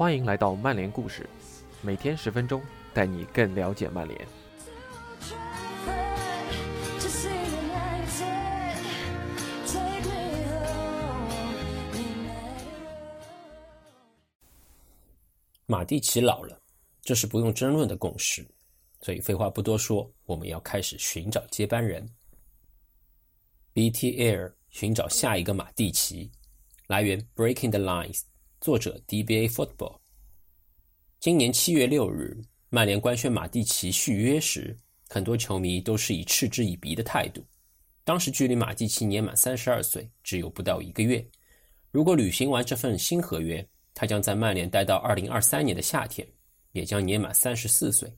欢迎来到曼联故事，每天十分钟，带你更了解曼联。马蒂奇老了，这是不用争论的共识。所以废话不多说，我们要开始寻找接班人。BT Air 寻找下一个马蒂奇。来源：Breaking the Lines，作者：DBA Football。今年七月六日，曼联官宣马蒂奇续约时，很多球迷都是以嗤之以鼻的态度。当时距离马蒂奇年满三十二岁只有不到一个月，如果履行完这份新合约，他将在曼联待到二零二三年的夏天，也将年满三十四岁。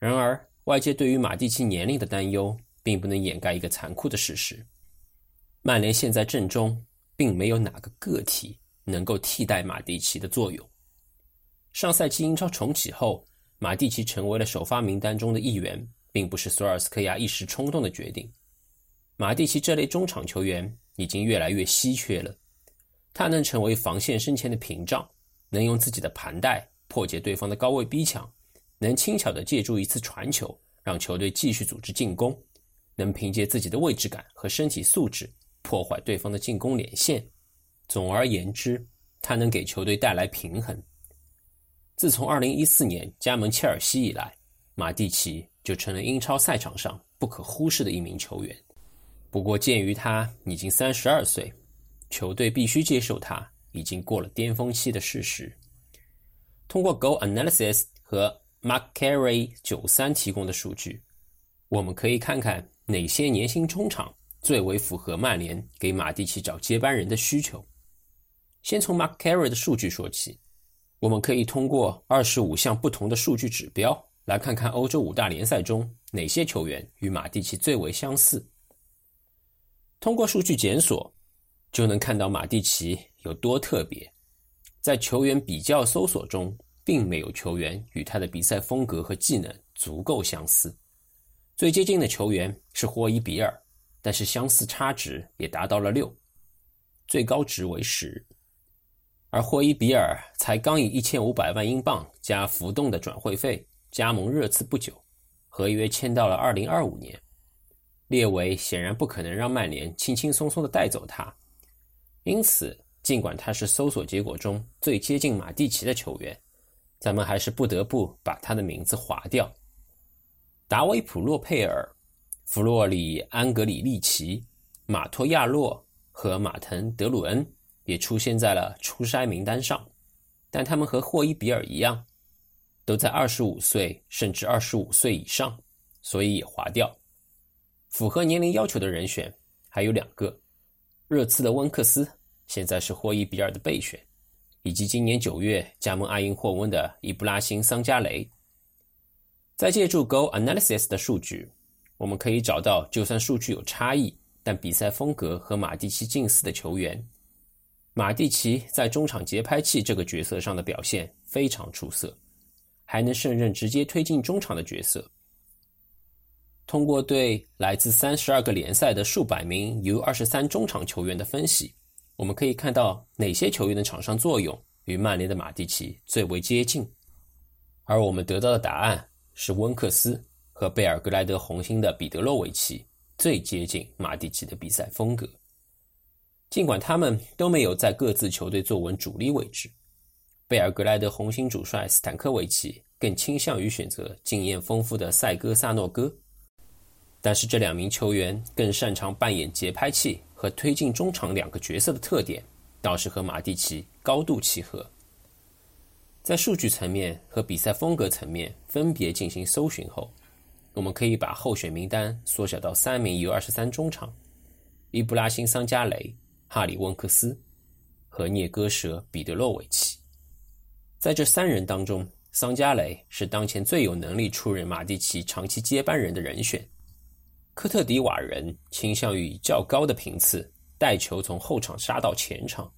然而，外界对于马蒂奇年龄的担忧，并不能掩盖一个残酷的事实：曼联现在阵中。并没有哪个个体能够替代马蒂奇的作用。上赛季英超重启后，马蒂奇成为了首发名单中的一员，并不是索尔斯克亚一时冲动的决定。马蒂奇这类中场球员已经越来越稀缺了。他能成为防线身前的屏障，能用自己的盘带破解对方的高位逼抢，能轻巧地借助一次传球让球队继续组织进攻，能凭借自己的位置感和身体素质。破坏对方的进攻连线。总而言之，他能给球队带来平衡。自从2014年加盟切尔西以来，马蒂奇就成了英超赛场上不可忽视的一名球员。不过，鉴于他已经32岁，球队必须接受他已经过了巅峰期的事实。通过 Go Analysis 和 Mark Carey 九三提供的数据，我们可以看看哪些年薪中场。最为符合曼联给马蒂奇找接班人的需求。先从 Mark Carey 的数据说起，我们可以通过二十五项不同的数据指标来看看欧洲五大联赛中哪些球员与马蒂奇最为相似。通过数据检索，就能看到马蒂奇有多特别。在球员比较搜索中，并没有球员与他的比赛风格和技能足够相似。最接近的球员是霍伊比尔。但是相似差值也达到了六，最高值为十，而霍伊比尔才刚以一千五百万英镑加浮动的转会费加盟热刺不久，合约签到了二零二五年。列维显然不可能让曼联轻轻松松的带走他，因此尽管他是搜索结果中最接近马蒂奇的球员，咱们还是不得不把他的名字划掉。达维普洛佩尔。弗洛里安格里利奇、马托亚洛和马滕德鲁恩也出现在了初筛名单上，但他们和霍伊比尔一样，都在二十五岁甚至二十五岁以上，所以也划掉。符合年龄要求的人选还有两个：热刺的温克斯现在是霍伊比尔的备选，以及今年九月加盟阿因霍温的伊布拉辛桑加雷。再借助 Go Analysis 的数据。我们可以找到，就算数据有差异，但比赛风格和马蒂奇近似的球员。马蒂奇在中场节拍器这个角色上的表现非常出色，还能胜任直接推进中场的角色。通过对来自三十二个联赛的数百名 U 二十三中场球员的分析，我们可以看到哪些球员的场上作用与曼联的马蒂奇最为接近。而我们得到的答案是温克斯。和贝尔格莱德红星的彼得洛维奇最接近马蒂奇的比赛风格，尽管他们都没有在各自球队坐稳主力位置。贝尔格莱德红星主帅斯坦科维奇更倾向于选择经验丰富的塞戈萨诺戈，但是这两名球员更擅长扮演节拍器和推进中场两个角色的特点，倒是和马蒂奇高度契合。在数据层面和比赛风格层面分别进行搜寻后。我们可以把候选名单缩小到三名 U23 中场：伊布拉辛·桑加雷、哈里·温克斯和涅戈舍·彼得洛维奇。在这三人当中，桑加雷是当前最有能力出任马蒂奇长期接班人的人选。科特迪瓦人倾向于以较高的频次带球从后场杀到前场，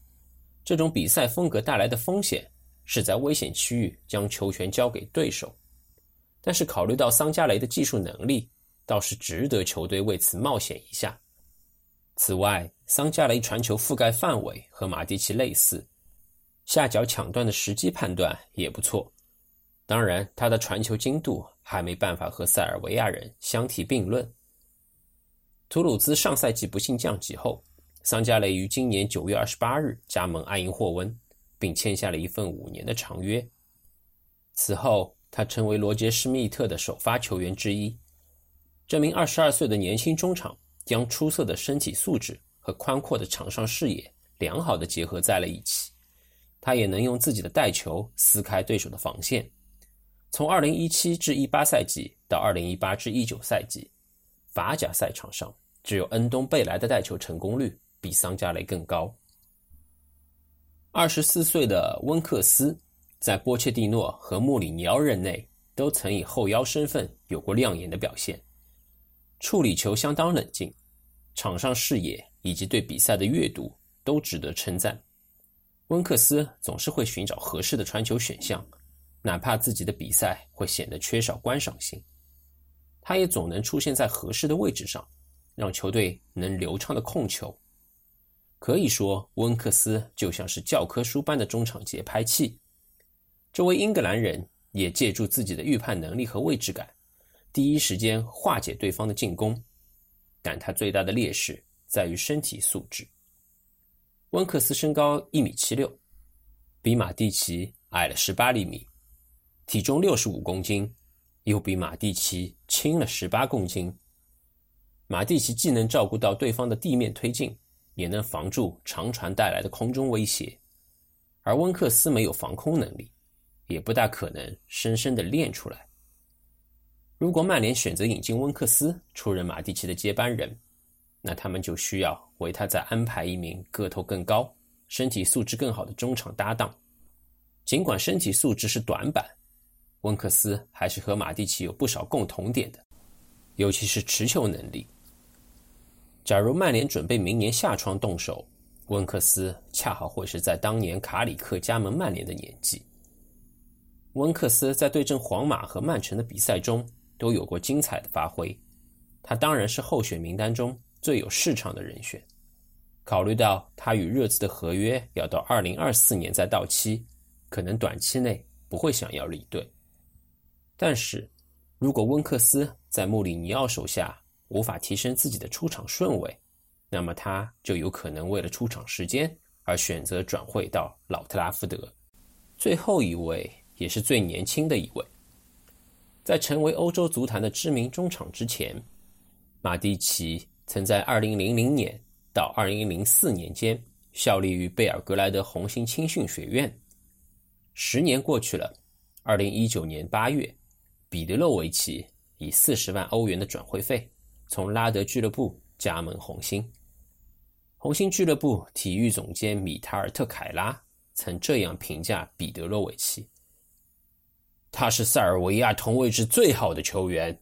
这种比赛风格带来的风险是在危险区域将球权交给对手。但是考虑到桑加雷的技术能力，倒是值得球队为此冒险一下。此外，桑加雷传球覆盖范围和马蒂奇类似，下脚抢断的时机判断也不错。当然，他的传球精度还没办法和塞尔维亚人相提并论。图鲁兹上赛季不幸降级后，桑加雷于今年九月二十八日加盟埃因霍温，并签下了一份五年的长约。此后，他成为罗杰·施密特的首发球员之一。这名二十二岁的年轻中场将出色的身体素质和宽阔的场上视野良好的结合在了一起。他也能用自己的带球撕开对手的防线。从二零一七至一八赛季到二零一八至一九赛季，法甲赛场上只有恩东贝莱的带球成功率比桑加雷更高。二十四岁的温克斯在波切蒂诺和穆里尼奥任内都曾以后腰身份有过亮眼的表现，处理球相当冷静，场上视野以及对比赛的阅读都值得称赞。温克斯总是会寻找合适的传球选项。哪怕自己的比赛会显得缺少观赏性，他也总能出现在合适的位置上，让球队能流畅的控球。可以说，温克斯就像是教科书般的中场节拍器。这位英格兰人也借助自己的预判能力和位置感，第一时间化解对方的进攻。但他最大的劣势在于身体素质。温克斯身高一米七六，比马蒂奇矮了十八厘米。体重六十五公斤，又比马蒂奇轻了十八公斤。马蒂奇既能照顾到对方的地面推进，也能防住长传带来的空中威胁，而温克斯没有防空能力，也不大可能深深的练出来。如果曼联选择引进温克斯出任马蒂奇的接班人，那他们就需要为他再安排一名个头更高、身体素质更好的中场搭档。尽管身体素质是短板。温克斯还是和马蒂奇有不少共同点的，尤其是持球能力。假如曼联准备明年夏窗动手，温克斯恰好会是在当年卡里克加盟曼联的年纪。温克斯在对阵皇马和曼城的比赛中都有过精彩的发挥，他当然是候选名单中最有市场的人选。考虑到他与热刺的合约要到二零二四年再到期，可能短期内不会想要离队。但是，如果温克斯在穆里尼奥手下无法提升自己的出场顺位，那么他就有可能为了出场时间而选择转会到老特拉福德。最后一位也是最年轻的一位，在成为欧洲足坛的知名中场之前，马蒂奇曾在2000年到2004年间效力于贝尔格莱德红星青训学院。十年过去了，2019年8月。彼得洛维奇以四十万欧元的转会费从拉德俱乐部加盟红星。红星俱乐部体育总监米塔尔特凯拉曾这样评价彼得洛维奇：“他是塞尔维亚同位置最好的球员。”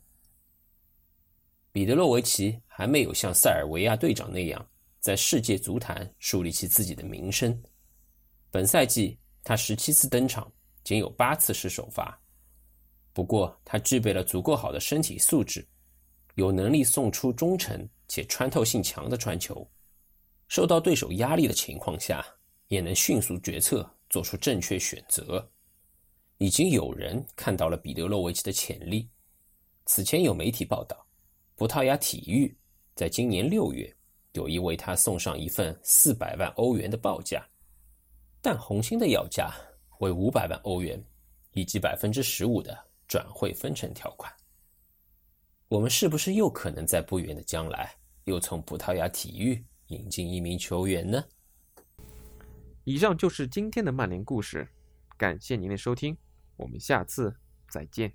彼得洛维奇还没有像塞尔维亚队长那样在世界足坛树立起自己的名声。本赛季他十七次登场，仅有八次是首发。不过，他具备了足够好的身体素质，有能力送出忠诚且穿透性强的传球，受到对手压力的情况下，也能迅速决策，做出正确选择。已经有人看到了彼得洛维奇的潜力。此前有媒体报道，葡萄牙体育在今年六月有意为他送上一份四百万欧元的报价，但红星的要价为五百万欧元，以及百分之十五的。转会分成条款，我们是不是又可能在不远的将来又从葡萄牙体育引进一名球员呢？以上就是今天的曼联故事，感谢您的收听，我们下次再见。